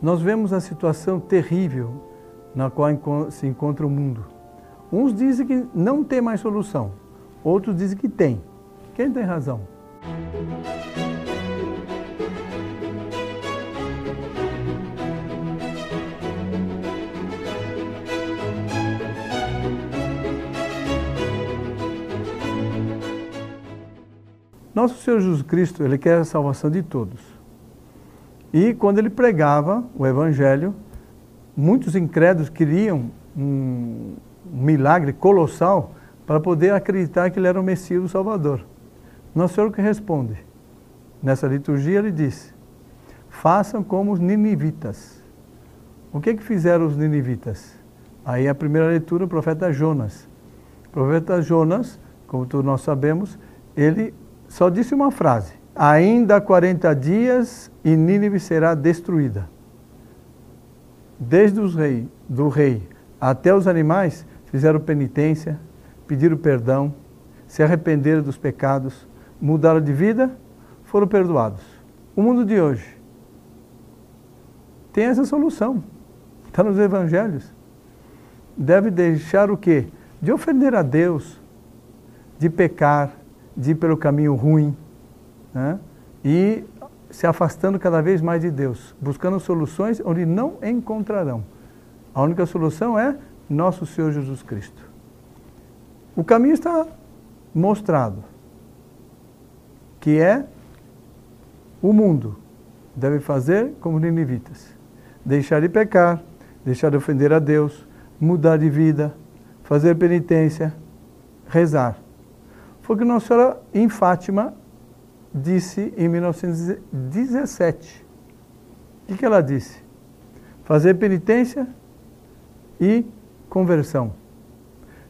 nós vemos a situação terrível na qual se encontra o mundo. Uns dizem que não tem mais solução, outros dizem que tem. Quem tem razão? Nosso Senhor Jesus Cristo, Ele quer a salvação de todos. E quando Ele pregava o Evangelho, muitos incrédulos queriam um milagre colossal para poder acreditar que Ele era o Messias o Salvador. Nosso Senhor que responde, nessa liturgia Ele disse, façam como os ninivitas. O que que fizeram os ninivitas? Aí a primeira leitura, o profeta Jonas. O profeta Jonas, como todos nós sabemos, ele só disse uma frase: Ainda 40 dias e Nínive será destruída. Desde os rei, do rei até os animais fizeram penitência, pediram perdão, se arrependeram dos pecados, mudaram de vida, foram perdoados. O mundo de hoje tem essa solução. Está nos evangelhos. Deve deixar o quê? De ofender a Deus, de pecar, de ir pelo caminho ruim né? e se afastando cada vez mais de Deus, buscando soluções onde não encontrarão. A única solução é nosso Senhor Jesus Cristo. O caminho está mostrado, que é o mundo deve fazer como ninivitas, deixar de pecar, deixar de ofender a Deus, mudar de vida, fazer penitência, rezar foi o que Nossa Senhora em Fátima disse em 1917. O que ela disse? Fazer penitência e conversão.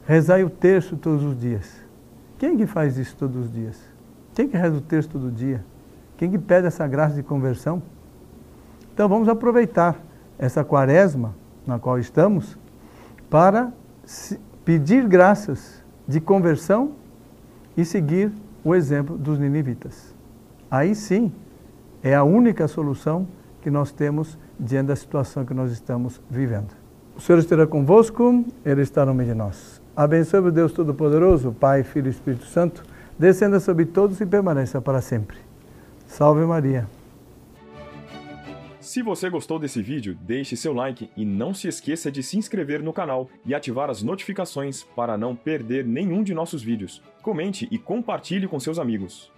Rezar o terço todos os dias. Quem que faz isso todos os dias? Quem que reza o terço todo dia? Quem que pede essa graça de conversão? Então vamos aproveitar essa quaresma na qual estamos para pedir graças de conversão e seguir o exemplo dos ninivitas. Aí sim é a única solução que nós temos diante da situação que nós estamos vivendo. O Senhor esteja convosco, Ele está no meio de nós. Abençoe o Deus Todo-Poderoso, Pai, Filho e Espírito Santo, descenda sobre todos e permaneça para sempre. Salve Maria. Se você gostou desse vídeo, deixe seu like e não se esqueça de se inscrever no canal e ativar as notificações para não perder nenhum de nossos vídeos. Comente e compartilhe com seus amigos.